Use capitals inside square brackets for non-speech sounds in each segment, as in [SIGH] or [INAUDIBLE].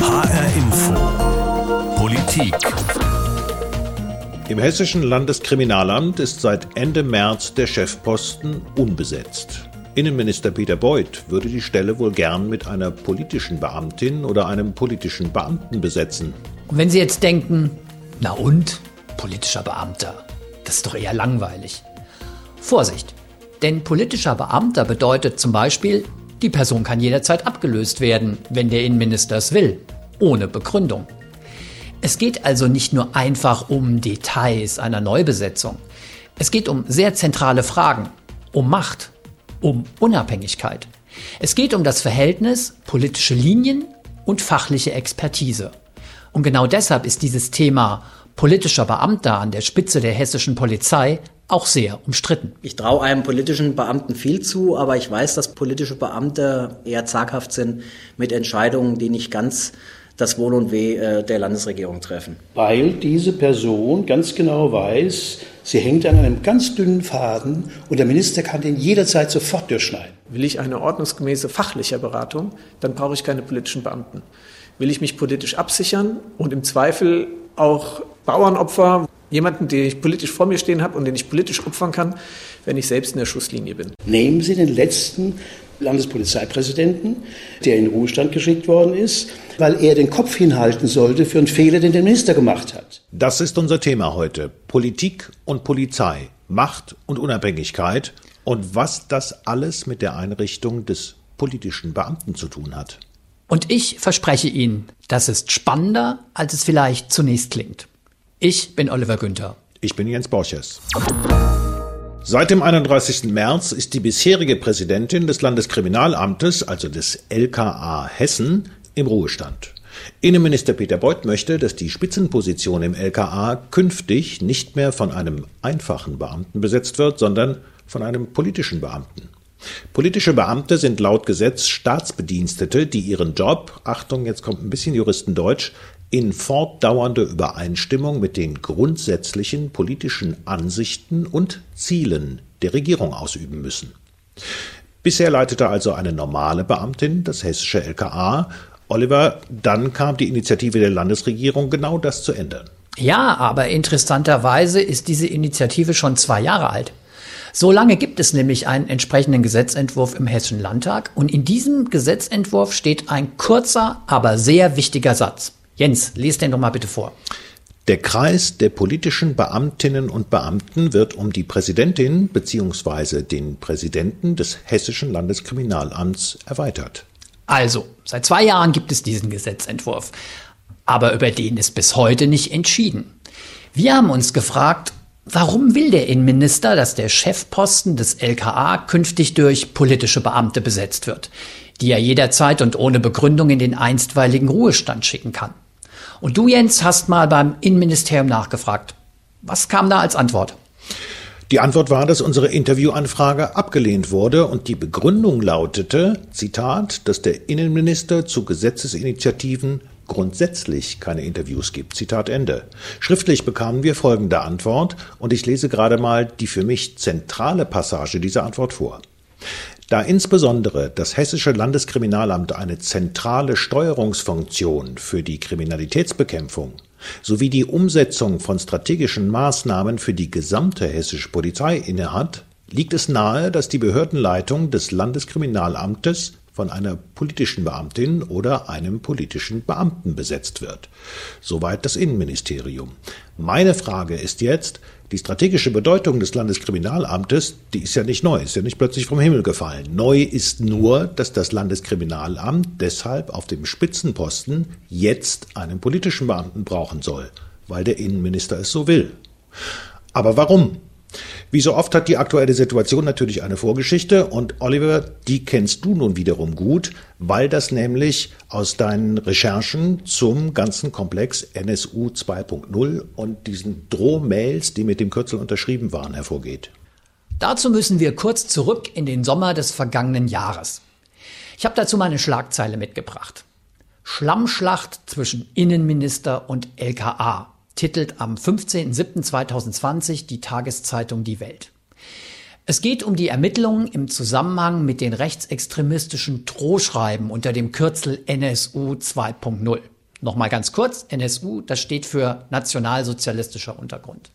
HR Info. Politik. Im hessischen Landeskriminalamt ist seit Ende März der Chefposten unbesetzt. Innenminister Peter Beuth würde die Stelle wohl gern mit einer politischen Beamtin oder einem politischen Beamten besetzen. Und wenn Sie jetzt denken, na und? Politischer Beamter. Das ist doch eher langweilig. Vorsicht, denn politischer Beamter bedeutet zum Beispiel, die Person kann jederzeit abgelöst werden, wenn der Innenminister es will, ohne Begründung. Es geht also nicht nur einfach um Details einer Neubesetzung. Es geht um sehr zentrale Fragen, um Macht, um Unabhängigkeit. Es geht um das Verhältnis politische Linien und fachliche Expertise. Und genau deshalb ist dieses Thema politischer Beamter an der Spitze der hessischen Polizei auch sehr umstritten. Ich traue einem politischen Beamten viel zu, aber ich weiß, dass politische Beamte eher zaghaft sind mit Entscheidungen, die nicht ganz das Wohl und Weh äh, der Landesregierung treffen. Weil diese Person ganz genau weiß, sie hängt an einem ganz dünnen Faden und der Minister kann den jederzeit sofort durchschneiden. Will ich eine ordnungsgemäße fachliche Beratung, dann brauche ich keine politischen Beamten. Will ich mich politisch absichern und im Zweifel auch Bauernopfer, jemanden, den ich politisch vor mir stehen habe und den ich politisch opfern kann, wenn ich selbst in der Schusslinie bin. Nehmen Sie den letzten Landespolizeipräsidenten, der in den Ruhestand geschickt worden ist, weil er den Kopf hinhalten sollte für einen Fehler, den der Minister gemacht hat. Das ist unser Thema heute. Politik und Polizei, Macht und Unabhängigkeit und was das alles mit der Einrichtung des politischen Beamten zu tun hat. Und ich verspreche Ihnen, das ist spannender, als es vielleicht zunächst klingt. Ich bin Oliver Günther. Ich bin Jens Borches. Seit dem 31. März ist die bisherige Präsidentin des Landeskriminalamtes, also des LKA Hessen, im Ruhestand. Innenminister Peter Beuth möchte, dass die Spitzenposition im LKA künftig nicht mehr von einem einfachen Beamten besetzt wird, sondern von einem politischen Beamten. Politische Beamte sind laut Gesetz Staatsbedienstete, die ihren Job, Achtung, jetzt kommt ein bisschen Juristendeutsch, in fortdauernder Übereinstimmung mit den grundsätzlichen politischen Ansichten und Zielen der Regierung ausüben müssen. Bisher leitete also eine normale Beamtin das hessische LKA. Oliver, dann kam die Initiative der Landesregierung, genau das zu ändern. Ja, aber interessanterweise ist diese Initiative schon zwei Jahre alt. So lange gibt es nämlich einen entsprechenden Gesetzentwurf im Hessischen Landtag und in diesem Gesetzentwurf steht ein kurzer, aber sehr wichtiger Satz. Jens, lest den doch mal bitte vor. Der Kreis der politischen Beamtinnen und Beamten wird um die Präsidentin bzw. den Präsidenten des Hessischen Landeskriminalamts erweitert. Also, seit zwei Jahren gibt es diesen Gesetzentwurf, aber über den ist bis heute nicht entschieden. Wir haben uns gefragt, warum will der Innenminister, dass der Chefposten des LKA künftig durch politische Beamte besetzt wird, die er jederzeit und ohne Begründung in den einstweiligen Ruhestand schicken kann? Und du, Jens, hast mal beim Innenministerium nachgefragt. Was kam da als Antwort? Die Antwort war, dass unsere Interviewanfrage abgelehnt wurde und die Begründung lautete, Zitat, dass der Innenminister zu Gesetzesinitiativen grundsätzlich keine Interviews gibt. Zitat Ende. Schriftlich bekamen wir folgende Antwort und ich lese gerade mal die für mich zentrale Passage dieser Antwort vor. Da insbesondere das Hessische Landeskriminalamt eine zentrale Steuerungsfunktion für die Kriminalitätsbekämpfung sowie die Umsetzung von strategischen Maßnahmen für die gesamte hessische Polizei innehat, liegt es nahe, dass die Behördenleitung des Landeskriminalamtes von einer politischen Beamtin oder einem politischen Beamten besetzt wird. Soweit das Innenministerium. Meine Frage ist jetzt, die strategische Bedeutung des Landeskriminalamtes, die ist ja nicht neu, ist ja nicht plötzlich vom Himmel gefallen. Neu ist nur, dass das Landeskriminalamt deshalb auf dem Spitzenposten jetzt einen politischen Beamten brauchen soll, weil der Innenminister es so will. Aber warum? Wie so oft hat die aktuelle Situation natürlich eine Vorgeschichte und Oliver, die kennst du nun wiederum gut, weil das nämlich aus deinen Recherchen zum ganzen Komplex NSU 2.0 und diesen Drohmails, die mit dem Kürzel unterschrieben waren, hervorgeht. Dazu müssen wir kurz zurück in den Sommer des vergangenen Jahres. Ich habe dazu meine Schlagzeile mitgebracht. Schlammschlacht zwischen Innenminister und LKA titelt am 15.07.2020 die Tageszeitung Die Welt. Es geht um die Ermittlungen im Zusammenhang mit den rechtsextremistischen Drohschreiben unter dem Kürzel NSU 2.0. Nochmal ganz kurz, NSU, das steht für Nationalsozialistischer Untergrund.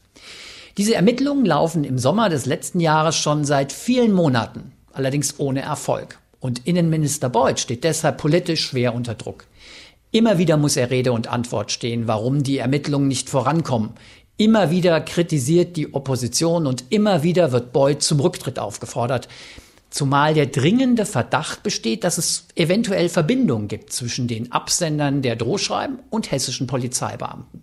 Diese Ermittlungen laufen im Sommer des letzten Jahres schon seit vielen Monaten, allerdings ohne Erfolg. Und Innenminister Beuth steht deshalb politisch schwer unter Druck. Immer wieder muss er Rede und Antwort stehen, warum die Ermittlungen nicht vorankommen. Immer wieder kritisiert die Opposition und immer wieder wird Beuth zum Rücktritt aufgefordert. Zumal der dringende Verdacht besteht, dass es eventuell Verbindungen gibt zwischen den Absendern der Drohschreiben und hessischen Polizeibeamten.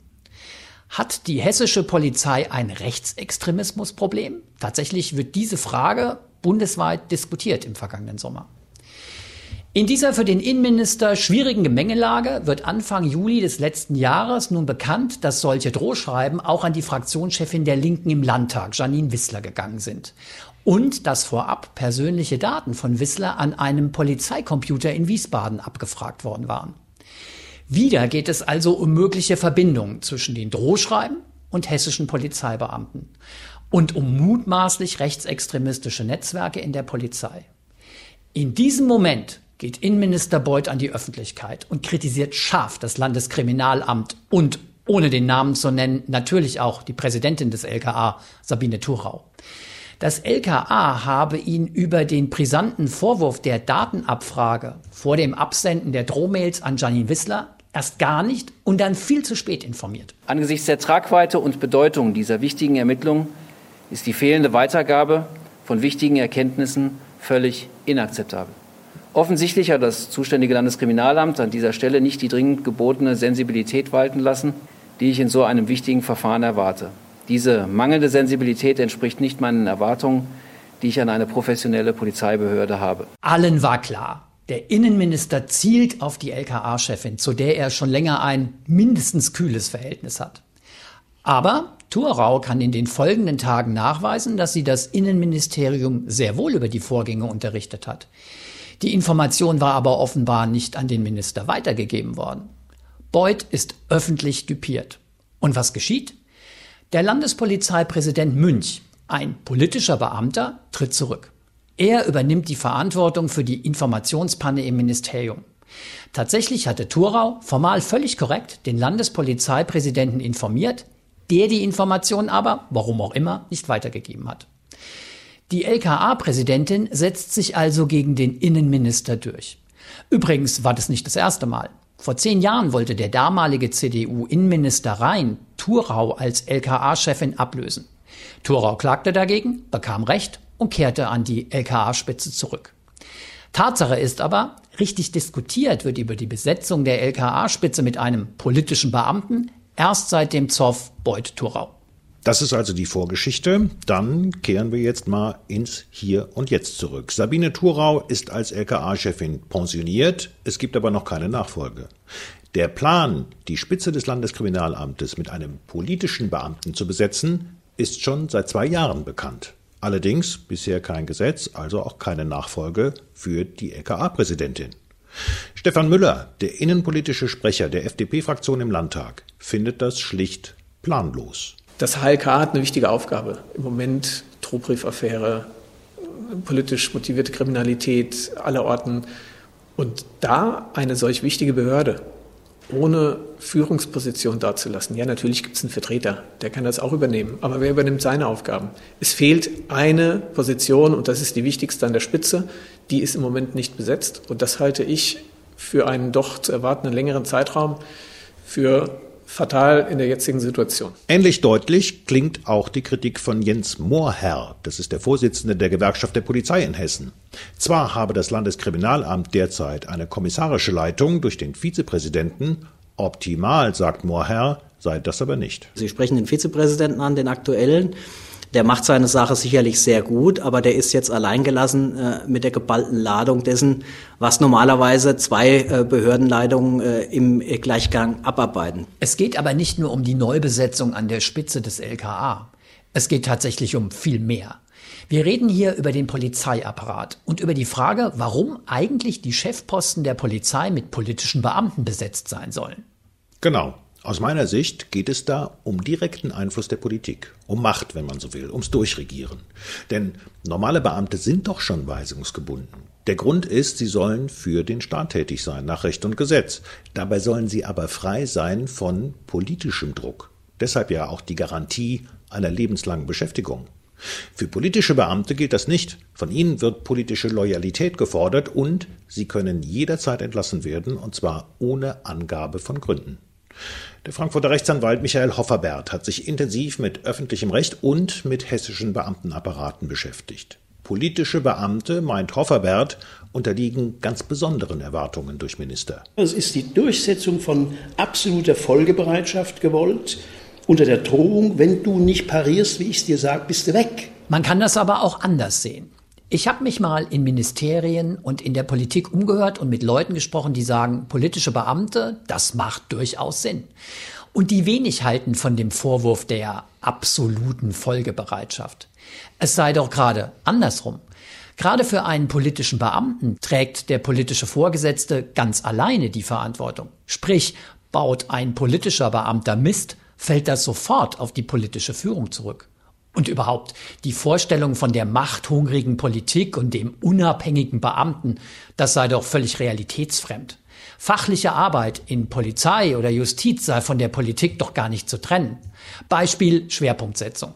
Hat die hessische Polizei ein Rechtsextremismusproblem? Tatsächlich wird diese Frage bundesweit diskutiert im vergangenen Sommer. In dieser für den Innenminister schwierigen Gemengelage wird Anfang Juli des letzten Jahres nun bekannt, dass solche Drohschreiben auch an die Fraktionschefin der Linken im Landtag, Janine Wissler, gegangen sind. Und dass vorab persönliche Daten von Wissler an einem Polizeicomputer in Wiesbaden abgefragt worden waren. Wieder geht es also um mögliche Verbindungen zwischen den Drohschreiben und hessischen Polizeibeamten und um mutmaßlich rechtsextremistische Netzwerke in der Polizei. In diesem Moment geht Innenminister Beuth an die Öffentlichkeit und kritisiert scharf das Landeskriminalamt und, ohne den Namen zu nennen, natürlich auch die Präsidentin des LKA, Sabine Thurau. Das LKA habe ihn über den brisanten Vorwurf der Datenabfrage vor dem Absenden der Drohmails an Janine Wissler erst gar nicht und dann viel zu spät informiert. Angesichts der Tragweite und Bedeutung dieser wichtigen Ermittlungen ist die fehlende Weitergabe von wichtigen Erkenntnissen völlig inakzeptabel. Offensichtlich hat das zuständige Landeskriminalamt an dieser Stelle nicht die dringend gebotene Sensibilität walten lassen, die ich in so einem wichtigen Verfahren erwarte. Diese mangelnde Sensibilität entspricht nicht meinen Erwartungen, die ich an eine professionelle Polizeibehörde habe. Allen war klar, der Innenminister zielt auf die LKA-Chefin, zu der er schon länger ein mindestens kühles Verhältnis hat. Aber Thurau kann in den folgenden Tagen nachweisen, dass sie das Innenministerium sehr wohl über die Vorgänge unterrichtet hat. Die Information war aber offenbar nicht an den Minister weitergegeben worden. Beuth ist öffentlich düpiert. Und was geschieht? Der Landespolizeipräsident Münch, ein politischer Beamter, tritt zurück. Er übernimmt die Verantwortung für die Informationspanne im Ministerium. Tatsächlich hatte Thurau formal völlig korrekt den Landespolizeipräsidenten informiert, der die Information aber, warum auch immer, nicht weitergegeben hat. Die LKA-Präsidentin setzt sich also gegen den Innenminister durch. Übrigens war das nicht das erste Mal. Vor zehn Jahren wollte der damalige CDU-Innenminister Rhein Thurau als LKA-Chefin ablösen. Thurau klagte dagegen, bekam Recht und kehrte an die LKA-Spitze zurück. Tatsache ist aber, richtig diskutiert wird über die Besetzung der LKA-Spitze mit einem politischen Beamten erst seit dem Zoff Beuth-Thurau. Das ist also die Vorgeschichte. Dann kehren wir jetzt mal ins Hier und Jetzt zurück. Sabine Thurau ist als LKA-Chefin pensioniert. Es gibt aber noch keine Nachfolge. Der Plan, die Spitze des Landeskriminalamtes mit einem politischen Beamten zu besetzen, ist schon seit zwei Jahren bekannt. Allerdings bisher kein Gesetz, also auch keine Nachfolge für die LKA-Präsidentin. Stefan Müller, der innenpolitische Sprecher der FDP-Fraktion im Landtag, findet das schlicht planlos. Das HLK hat eine wichtige Aufgabe. Im Moment Drohbriefaffäre, politisch motivierte Kriminalität aller Orten. Und da eine solch wichtige Behörde ohne Führungsposition dazulassen. Ja, natürlich gibt es einen Vertreter, der kann das auch übernehmen. Aber wer übernimmt seine Aufgaben? Es fehlt eine Position und das ist die wichtigste an der Spitze. Die ist im Moment nicht besetzt. Und das halte ich für einen doch zu erwartenden längeren Zeitraum für fatal in der jetzigen Situation. Ähnlich deutlich klingt auch die Kritik von Jens Mohrherr, das ist der Vorsitzende der Gewerkschaft der Polizei in Hessen. Zwar habe das Landeskriminalamt derzeit eine kommissarische Leitung durch den Vizepräsidenten, optimal, sagt Mohrherr, sei das aber nicht. Sie sprechen den Vizepräsidenten an, den aktuellen. Der macht seine Sache sicherlich sehr gut, aber der ist jetzt alleingelassen äh, mit der geballten Ladung dessen, was normalerweise zwei äh, Behördenleitungen äh, im Gleichgang abarbeiten. Es geht aber nicht nur um die Neubesetzung an der Spitze des LKA. Es geht tatsächlich um viel mehr. Wir reden hier über den Polizeiapparat und über die Frage, warum eigentlich die Chefposten der Polizei mit politischen Beamten besetzt sein sollen. Genau. Aus meiner Sicht geht es da um direkten Einfluss der Politik, um Macht, wenn man so will, ums Durchregieren. Denn normale Beamte sind doch schon weisungsgebunden. Der Grund ist, sie sollen für den Staat tätig sein, nach Recht und Gesetz. Dabei sollen sie aber frei sein von politischem Druck. Deshalb ja auch die Garantie einer lebenslangen Beschäftigung. Für politische Beamte gilt das nicht. Von ihnen wird politische Loyalität gefordert und sie können jederzeit entlassen werden, und zwar ohne Angabe von Gründen. Der Frankfurter Rechtsanwalt Michael Hofferbert hat sich intensiv mit öffentlichem Recht und mit hessischen Beamtenapparaten beschäftigt. Politische Beamte, meint Hofferbert, unterliegen ganz besonderen Erwartungen durch Minister. Es ist die Durchsetzung von absoluter Folgebereitschaft gewollt, unter der Drohung, wenn du nicht parierst, wie ich es dir sage, bist du weg. Man kann das aber auch anders sehen. Ich habe mich mal in Ministerien und in der Politik umgehört und mit Leuten gesprochen, die sagen, politische Beamte, das macht durchaus Sinn. Und die wenig halten von dem Vorwurf der absoluten Folgebereitschaft. Es sei doch gerade andersrum. Gerade für einen politischen Beamten trägt der politische Vorgesetzte ganz alleine die Verantwortung. Sprich, baut ein politischer Beamter Mist, fällt das sofort auf die politische Führung zurück. Und überhaupt, die Vorstellung von der machthungrigen Politik und dem unabhängigen Beamten, das sei doch völlig realitätsfremd. Fachliche Arbeit in Polizei oder Justiz sei von der Politik doch gar nicht zu trennen. Beispiel Schwerpunktsetzung.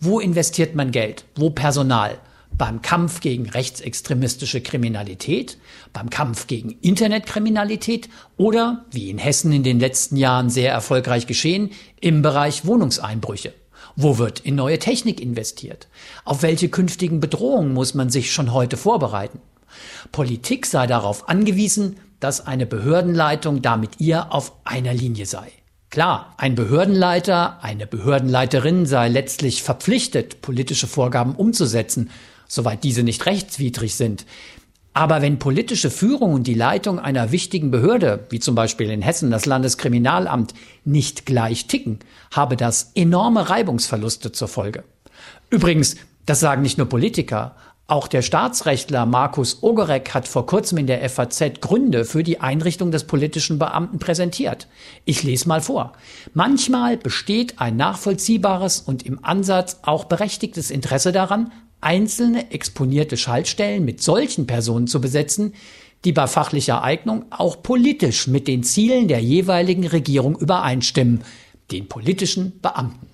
Wo investiert man Geld? Wo Personal? Beim Kampf gegen rechtsextremistische Kriminalität, beim Kampf gegen Internetkriminalität oder, wie in Hessen in den letzten Jahren sehr erfolgreich geschehen, im Bereich Wohnungseinbrüche. Wo wird in neue Technik investiert? Auf welche künftigen Bedrohungen muss man sich schon heute vorbereiten? Politik sei darauf angewiesen, dass eine Behördenleitung da mit ihr auf einer Linie sei. Klar, ein Behördenleiter, eine Behördenleiterin sei letztlich verpflichtet, politische Vorgaben umzusetzen, soweit diese nicht rechtswidrig sind. Aber wenn politische Führung und die Leitung einer wichtigen Behörde, wie zum Beispiel in Hessen das Landeskriminalamt, nicht gleich ticken, habe das enorme Reibungsverluste zur Folge. Übrigens, das sagen nicht nur Politiker, auch der Staatsrechtler Markus Ogerek hat vor kurzem in der FAZ Gründe für die Einrichtung des politischen Beamten präsentiert. Ich lese mal vor. Manchmal besteht ein nachvollziehbares und im Ansatz auch berechtigtes Interesse daran, einzelne exponierte Schaltstellen mit solchen Personen zu besetzen, die bei fachlicher Eignung auch politisch mit den Zielen der jeweiligen Regierung übereinstimmen, den politischen Beamten.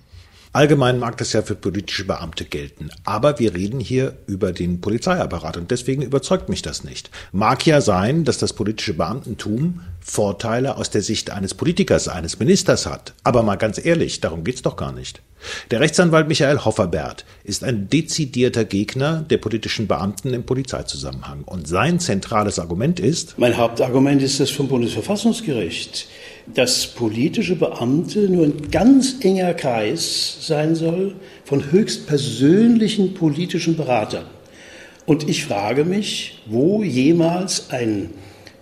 Allgemein mag das ja für politische Beamte gelten, aber wir reden hier über den Polizeiapparat und deswegen überzeugt mich das nicht. Mag ja sein, dass das politische Beamtentum Vorteile aus der Sicht eines Politikers, eines Ministers hat, aber mal ganz ehrlich, darum geht's doch gar nicht. Der Rechtsanwalt Michael Hofferbert ist ein dezidierter Gegner der politischen Beamten im Polizeizusammenhang und sein zentrales Argument ist Mein Hauptargument ist das vom Bundesverfassungsgericht dass politische Beamte nur ein ganz enger Kreis sein soll von höchst persönlichen politischen Beratern. Und ich frage mich, wo jemals ein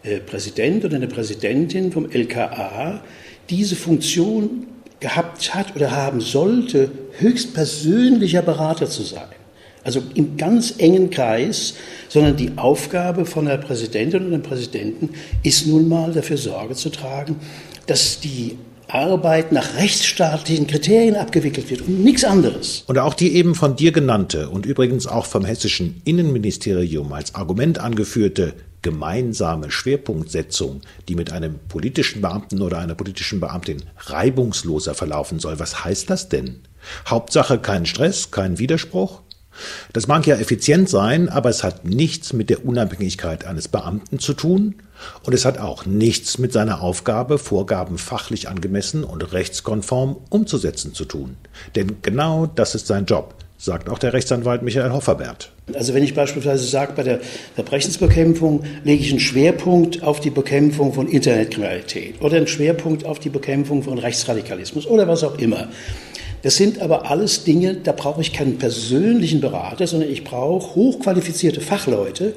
äh, Präsident oder eine Präsidentin vom LKA diese Funktion gehabt hat oder haben sollte, höchst persönlicher Berater zu sein. Also im ganz engen Kreis, sondern die Aufgabe von der Präsidentin und dem Präsidenten ist nun mal dafür Sorge zu tragen, dass die Arbeit nach rechtsstaatlichen Kriterien abgewickelt wird und nichts anderes. Und auch die eben von dir genannte und übrigens auch vom hessischen Innenministerium als Argument angeführte gemeinsame Schwerpunktsetzung, die mit einem politischen Beamten oder einer politischen Beamtin reibungsloser verlaufen soll. Was heißt das denn? Hauptsache kein Stress, kein Widerspruch? Das mag ja effizient sein, aber es hat nichts mit der Unabhängigkeit eines Beamten zu tun und es hat auch nichts mit seiner Aufgabe, Vorgaben fachlich angemessen und rechtskonform umzusetzen zu tun. Denn genau das ist sein Job, sagt auch der Rechtsanwalt Michael Hofferbert. Also wenn ich beispielsweise sage, bei der Verbrechensbekämpfung lege ich einen Schwerpunkt auf die Bekämpfung von Internetkriminalität oder einen Schwerpunkt auf die Bekämpfung von Rechtsradikalismus oder was auch immer das sind aber alles Dinge, da brauche ich keinen persönlichen Berater, sondern ich brauche hochqualifizierte Fachleute,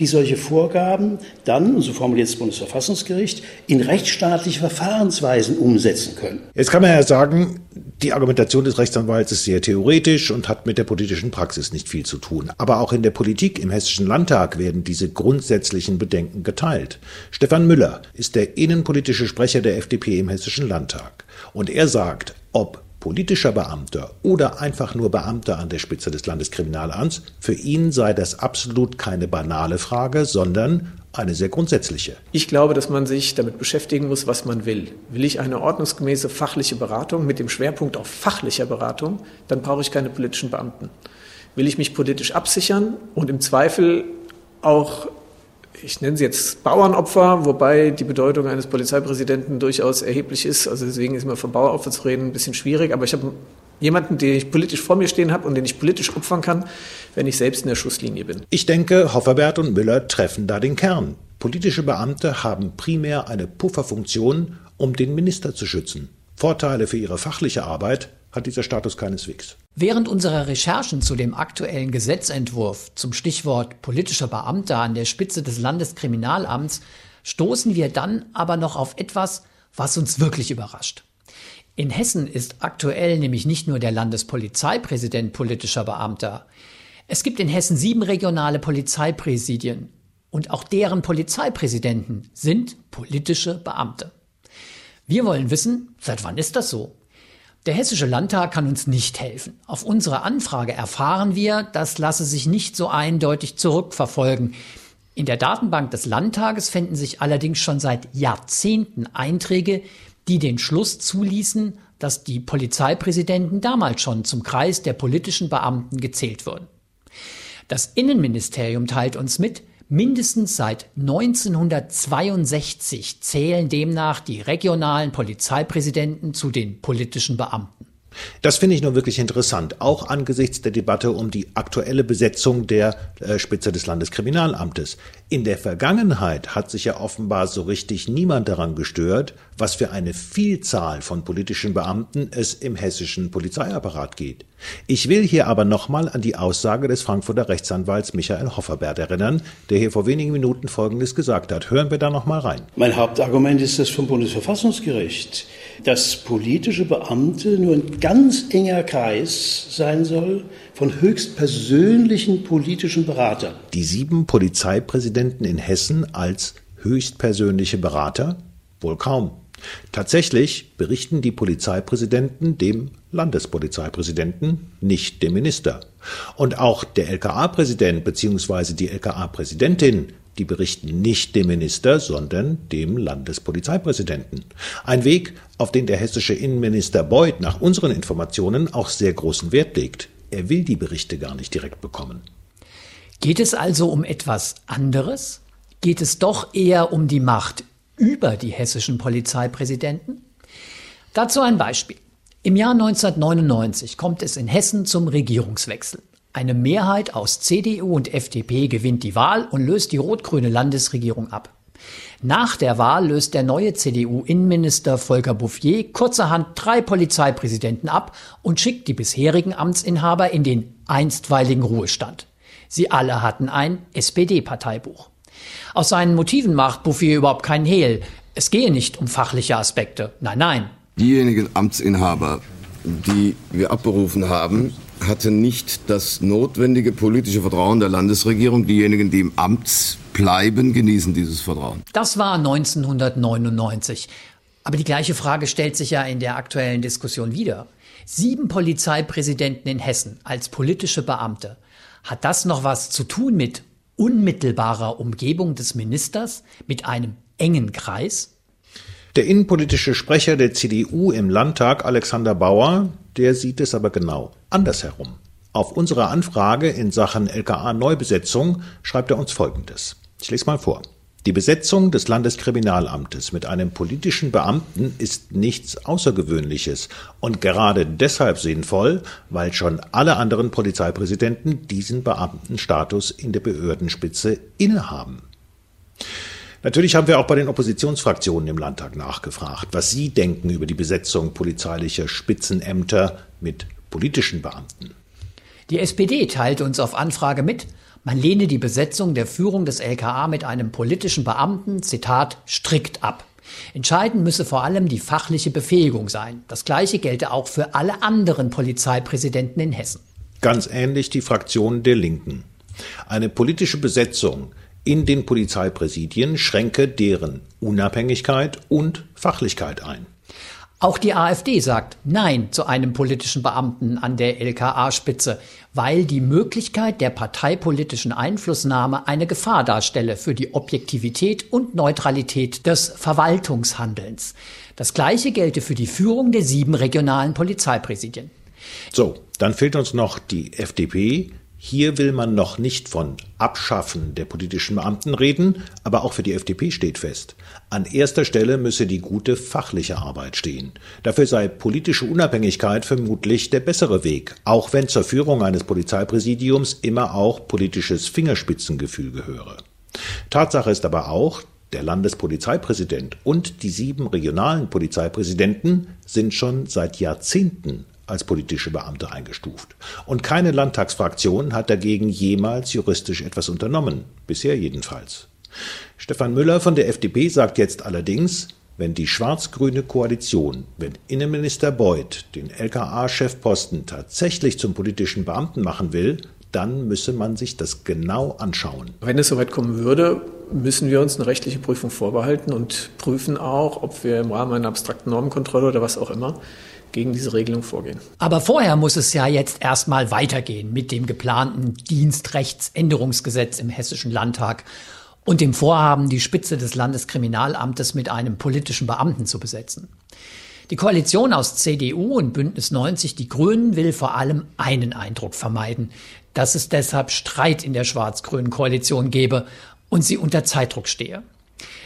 die solche Vorgaben dann, so formuliert das Bundesverfassungsgericht, in rechtsstaatliche Verfahrensweisen umsetzen können. Jetzt kann man ja sagen, die Argumentation des Rechtsanwalts ist sehr theoretisch und hat mit der politischen Praxis nicht viel zu tun. Aber auch in der Politik im Hessischen Landtag werden diese grundsätzlichen Bedenken geteilt. Stefan Müller ist der innenpolitische Sprecher der FDP im Hessischen Landtag. Und er sagt, ob politischer Beamter oder einfach nur Beamter an der Spitze des Landeskriminalamts, für ihn sei das absolut keine banale Frage, sondern eine sehr grundsätzliche. Ich glaube, dass man sich damit beschäftigen muss, was man will. Will ich eine ordnungsgemäße fachliche Beratung mit dem Schwerpunkt auf fachlicher Beratung, dann brauche ich keine politischen Beamten. Will ich mich politisch absichern und im Zweifel auch ich nenne sie jetzt Bauernopfer, wobei die Bedeutung eines Polizeipräsidenten durchaus erheblich ist. Also deswegen ist immer von Bauernopfer zu reden ein bisschen schwierig. Aber ich habe jemanden, den ich politisch vor mir stehen habe und den ich politisch opfern kann, wenn ich selbst in der Schusslinie bin. Ich denke, Hofferbert und Müller treffen da den Kern. Politische Beamte haben primär eine Pufferfunktion, um den Minister zu schützen. Vorteile für ihre fachliche Arbeit hat dieser Status keineswegs. Während unserer Recherchen zu dem aktuellen Gesetzentwurf zum Stichwort politischer Beamter an der Spitze des Landeskriminalamts stoßen wir dann aber noch auf etwas, was uns wirklich überrascht. In Hessen ist aktuell nämlich nicht nur der Landespolizeipräsident politischer Beamter. Es gibt in Hessen sieben regionale Polizeipräsidien und auch deren Polizeipräsidenten sind politische Beamte. Wir wollen wissen, seit wann ist das so? Der Hessische Landtag kann uns nicht helfen. Auf unsere Anfrage erfahren wir, das lasse sich nicht so eindeutig zurückverfolgen. In der Datenbank des Landtages fänden sich allerdings schon seit Jahrzehnten Einträge, die den Schluss zuließen, dass die Polizeipräsidenten damals schon zum Kreis der politischen Beamten gezählt wurden. Das Innenministerium teilt uns mit, Mindestens seit 1962 zählen demnach die regionalen Polizeipräsidenten zu den politischen Beamten. Das finde ich nun wirklich interessant, auch angesichts der Debatte um die aktuelle Besetzung der äh, Spitze des Landeskriminalamtes. In der Vergangenheit hat sich ja offenbar so richtig niemand daran gestört, was für eine Vielzahl von politischen Beamten es im hessischen Polizeiapparat geht. Ich will hier aber nochmal an die Aussage des Frankfurter Rechtsanwalts Michael Hofferbert erinnern, der hier vor wenigen Minuten Folgendes gesagt hat. Hören wir da nochmal rein. Mein Hauptargument ist das vom Bundesverfassungsgericht, dass politische Beamte nur ein ganz enger Kreis sein soll von höchst persönlichen politischen Beratern. Die sieben Polizeipräsidenten in Hessen als höchstpersönliche Berater? Wohl kaum. Tatsächlich berichten die Polizeipräsidenten dem Landespolizeipräsidenten, nicht dem Minister. Und auch der LKA-Präsident bzw. die LKA-Präsidentin, die berichten nicht dem Minister, sondern dem Landespolizeipräsidenten. Ein Weg, auf den der hessische Innenminister Beuth nach unseren Informationen auch sehr großen Wert legt. Er will die Berichte gar nicht direkt bekommen. Geht es also um etwas anderes? Geht es doch eher um die Macht über die hessischen Polizeipräsidenten? Dazu ein Beispiel. Im Jahr 1999 kommt es in Hessen zum Regierungswechsel. Eine Mehrheit aus CDU und FDP gewinnt die Wahl und löst die rot-grüne Landesregierung ab. Nach der Wahl löst der neue CDU-Innenminister Volker Bouffier kurzerhand drei Polizeipräsidenten ab und schickt die bisherigen Amtsinhaber in den einstweiligen Ruhestand. Sie alle hatten ein SPD-Parteibuch. Aus seinen Motiven macht Bouffier überhaupt keinen Hehl. Es gehe nicht um fachliche Aspekte. Nein, nein. Diejenigen Amtsinhaber, die wir abberufen haben, hatten nicht das notwendige politische Vertrauen der Landesregierung. Diejenigen, die im Amt bleiben, genießen dieses Vertrauen. Das war 1999. Aber die gleiche Frage stellt sich ja in der aktuellen Diskussion wieder. Sieben Polizeipräsidenten in Hessen als politische Beamte. Hat das noch was zu tun mit unmittelbarer Umgebung des Ministers, mit einem engen Kreis? Der innenpolitische Sprecher der CDU im Landtag, Alexander Bauer, der sieht es aber genau andersherum. Auf unsere Anfrage in Sachen LKA-Neubesetzung schreibt er uns Folgendes. Ich lese mal vor. Die Besetzung des Landeskriminalamtes mit einem politischen Beamten ist nichts Außergewöhnliches und gerade deshalb sinnvoll, weil schon alle anderen Polizeipräsidenten diesen Beamtenstatus in der Behördenspitze innehaben. Natürlich haben wir auch bei den Oppositionsfraktionen im Landtag nachgefragt, was sie denken über die Besetzung polizeilicher Spitzenämter mit politischen Beamten. Die SPD teilt uns auf Anfrage mit, Man lehne die Besetzung der Führung des LKA mit einem politischen Beamten, Zitat, strikt ab. Entscheidend müsse vor allem die fachliche Befähigung sein. Das Gleiche gelte auch für alle anderen Polizeipräsidenten in Hessen. Ganz ähnlich die Fraktion der Linken. Eine politische Besetzung in den Polizeipräsidien schränke deren Unabhängigkeit und Fachlichkeit ein. Auch die AfD sagt Nein zu einem politischen Beamten an der LKA-Spitze, weil die Möglichkeit der parteipolitischen Einflussnahme eine Gefahr darstelle für die Objektivität und Neutralität des Verwaltungshandelns. Das Gleiche gelte für die Führung der sieben regionalen Polizeipräsidien. So, dann fehlt uns noch die FDP, hier will man noch nicht von Abschaffen der politischen Beamten reden, aber auch für die FDP steht fest. An erster Stelle müsse die gute fachliche Arbeit stehen. Dafür sei politische Unabhängigkeit vermutlich der bessere Weg, auch wenn zur Führung eines Polizeipräsidiums immer auch politisches Fingerspitzengefühl gehöre. Tatsache ist aber auch, der Landespolizeipräsident und die sieben regionalen Polizeipräsidenten sind schon seit Jahrzehnten als politische Beamte eingestuft. Und keine Landtagsfraktion hat dagegen jemals juristisch etwas unternommen, bisher jedenfalls. Stefan Müller von der FDP sagt jetzt allerdings, wenn die schwarz-grüne Koalition, wenn Innenminister Beuth den LKA-Chefposten tatsächlich zum politischen Beamten machen will, dann müsse man sich das genau anschauen. Wenn es soweit kommen würde, müssen wir uns eine rechtliche Prüfung vorbehalten und prüfen auch, ob wir im Rahmen einer abstrakten Normenkontrolle oder was auch immer gegen diese Regelung vorgehen. Aber vorher muss es ja jetzt erstmal weitergehen mit dem geplanten Dienstrechtsänderungsgesetz im Hessischen Landtag und dem Vorhaben, die Spitze des Landeskriminalamtes mit einem politischen Beamten zu besetzen. Die Koalition aus CDU und Bündnis 90 Die Grünen will vor allem einen Eindruck vermeiden, dass es deshalb Streit in der schwarz-grünen Koalition gebe und sie unter Zeitdruck stehe.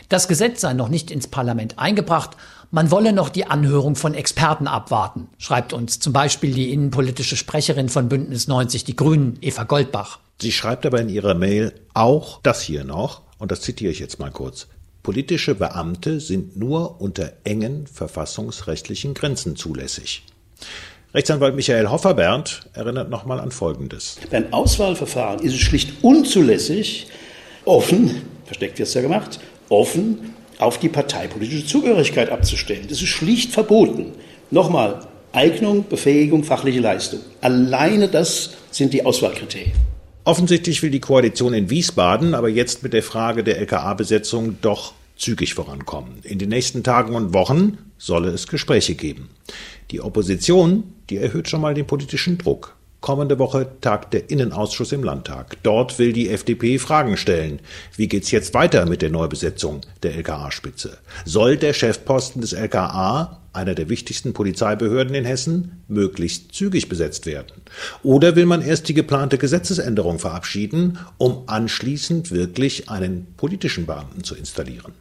Das Gesetz sei noch nicht ins Parlament eingebracht, man wolle noch die Anhörung von Experten abwarten, schreibt uns zum Beispiel die innenpolitische Sprecherin von Bündnis 90 Die Grünen, Eva Goldbach. Sie schreibt aber in ihrer Mail auch das hier noch, und das zitiere ich jetzt mal kurz. Politische Beamte sind nur unter engen verfassungsrechtlichen Grenzen zulässig. Rechtsanwalt Michael Hofferbernd erinnert nochmal an Folgendes. Beim Auswahlverfahren ist es schlicht unzulässig, offen, versteckt wird es ja gemacht, offen auf die parteipolitische Zugehörigkeit abzustellen. Das ist schlicht verboten. Nochmal, Eignung, Befähigung, fachliche Leistung. Alleine das sind die Auswahlkriterien. Offensichtlich will die Koalition in Wiesbaden aber jetzt mit der Frage der LKA-Besetzung doch zügig vorankommen. In den nächsten Tagen und Wochen solle es Gespräche geben. Die Opposition, die erhöht schon mal den politischen Druck. Kommende Woche tagt der Innenausschuss im Landtag. Dort will die FDP Fragen stellen. Wie geht's jetzt weiter mit der Neubesetzung der LKA-Spitze? Soll der Chefposten des LKA, einer der wichtigsten Polizeibehörden in Hessen, möglichst zügig besetzt werden? Oder will man erst die geplante Gesetzesänderung verabschieden, um anschließend wirklich einen politischen Beamten zu installieren?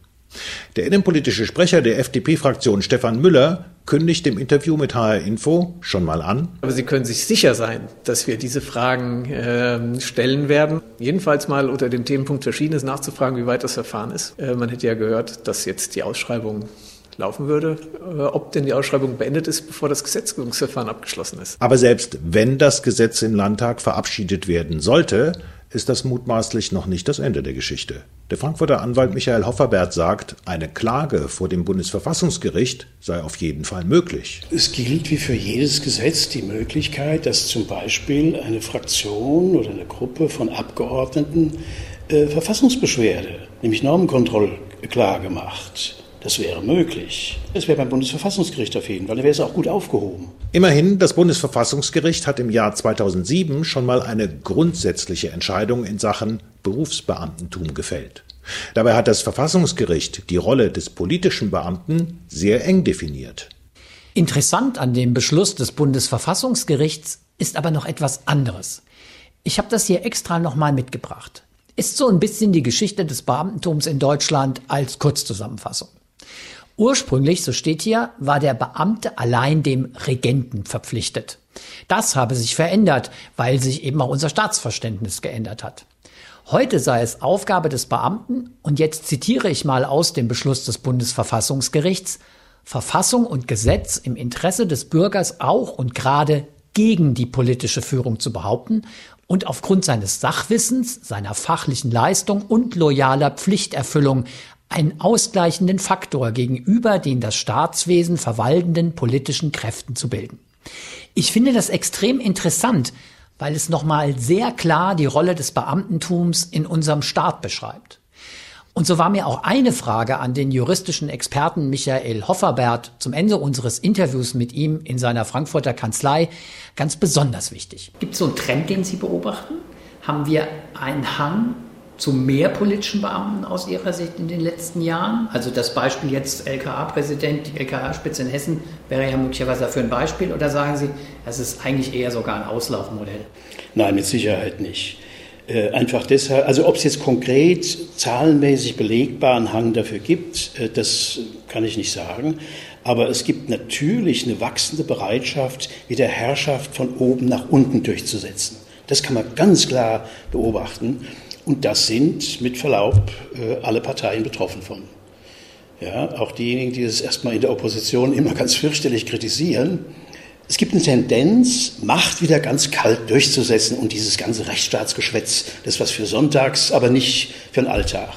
Der innenpolitische Sprecher der FDP-Fraktion Stefan Müller kündigt im Interview mit HR Info schon mal an. Aber Sie können sich sicher sein, dass wir diese Fragen äh, stellen werden. Jedenfalls mal unter dem Themenpunkt Verschiedenes nachzufragen, wie weit das Verfahren ist. Äh, man hätte ja gehört, dass jetzt die Ausschreibung laufen würde, äh, ob denn die Ausschreibung beendet ist, bevor das Gesetzgebungsverfahren abgeschlossen ist. Aber selbst wenn das Gesetz im Landtag verabschiedet werden sollte, ist das mutmaßlich noch nicht das Ende der Geschichte. Der Frankfurter Anwalt Michael Hofferbert sagt, eine Klage vor dem Bundesverfassungsgericht sei auf jeden Fall möglich. Es gilt wie für jedes Gesetz die Möglichkeit, dass zum Beispiel eine Fraktion oder eine Gruppe von Abgeordneten äh, Verfassungsbeschwerde, nämlich Normenkontrollklage macht. Das wäre möglich. Das wäre beim Bundesverfassungsgericht auf jeden Fall. Da wäre es auch gut aufgehoben. Immerhin, das Bundesverfassungsgericht hat im Jahr 2007 schon mal eine grundsätzliche Entscheidung in Sachen Berufsbeamtentum gefällt. Dabei hat das Verfassungsgericht die Rolle des politischen Beamten sehr eng definiert. Interessant an dem Beschluss des Bundesverfassungsgerichts ist aber noch etwas anderes. Ich habe das hier extra nochmal mitgebracht. Ist so ein bisschen die Geschichte des Beamtentums in Deutschland als Kurzzusammenfassung. Ursprünglich, so steht hier, war der Beamte allein dem Regenten verpflichtet. Das habe sich verändert, weil sich eben auch unser Staatsverständnis geändert hat. Heute sei es Aufgabe des Beamten, und jetzt zitiere ich mal aus dem Beschluss des Bundesverfassungsgerichts, Verfassung und Gesetz im Interesse des Bürgers auch und gerade gegen die politische Führung zu behaupten und aufgrund seines Sachwissens, seiner fachlichen Leistung und loyaler Pflichterfüllung einen ausgleichenden Faktor gegenüber den das Staatswesen verwaltenden politischen Kräften zu bilden. Ich finde das extrem interessant, weil es nochmal sehr klar die Rolle des Beamtentums in unserem Staat beschreibt. Und so war mir auch eine Frage an den juristischen Experten Michael Hofferbert zum Ende unseres Interviews mit ihm in seiner Frankfurter Kanzlei ganz besonders wichtig. Gibt es so einen Trend, den Sie beobachten? Haben wir einen Hang zu mehr politischen Beamten aus Ihrer Sicht in den letzten Jahren? Also das Beispiel jetzt LKA-Präsident, die LKA-Spitze in Hessen wäre ja möglicherweise dafür ein Beispiel. Oder sagen Sie, das ist eigentlich eher sogar ein Auslaufmodell? Nein, mit Sicherheit nicht. Äh, einfach deshalb, also ob es jetzt konkret zahlenmäßig belegbaren Hang dafür gibt, äh, das kann ich nicht sagen. Aber es gibt natürlich eine wachsende Bereitschaft, wieder Herrschaft von oben nach unten durchzusetzen. Das kann man ganz klar beobachten. Und das sind mit Verlaub äh, alle Parteien betroffen von. Ja, auch diejenigen, die es erstmal in der Opposition immer [LAUGHS] ganz fürchterlich kritisieren, es gibt eine Tendenz, Macht wieder ganz kalt durchzusetzen und dieses ganze Rechtsstaatsgeschwätz, das was für Sonntags, aber nicht für den Alltag.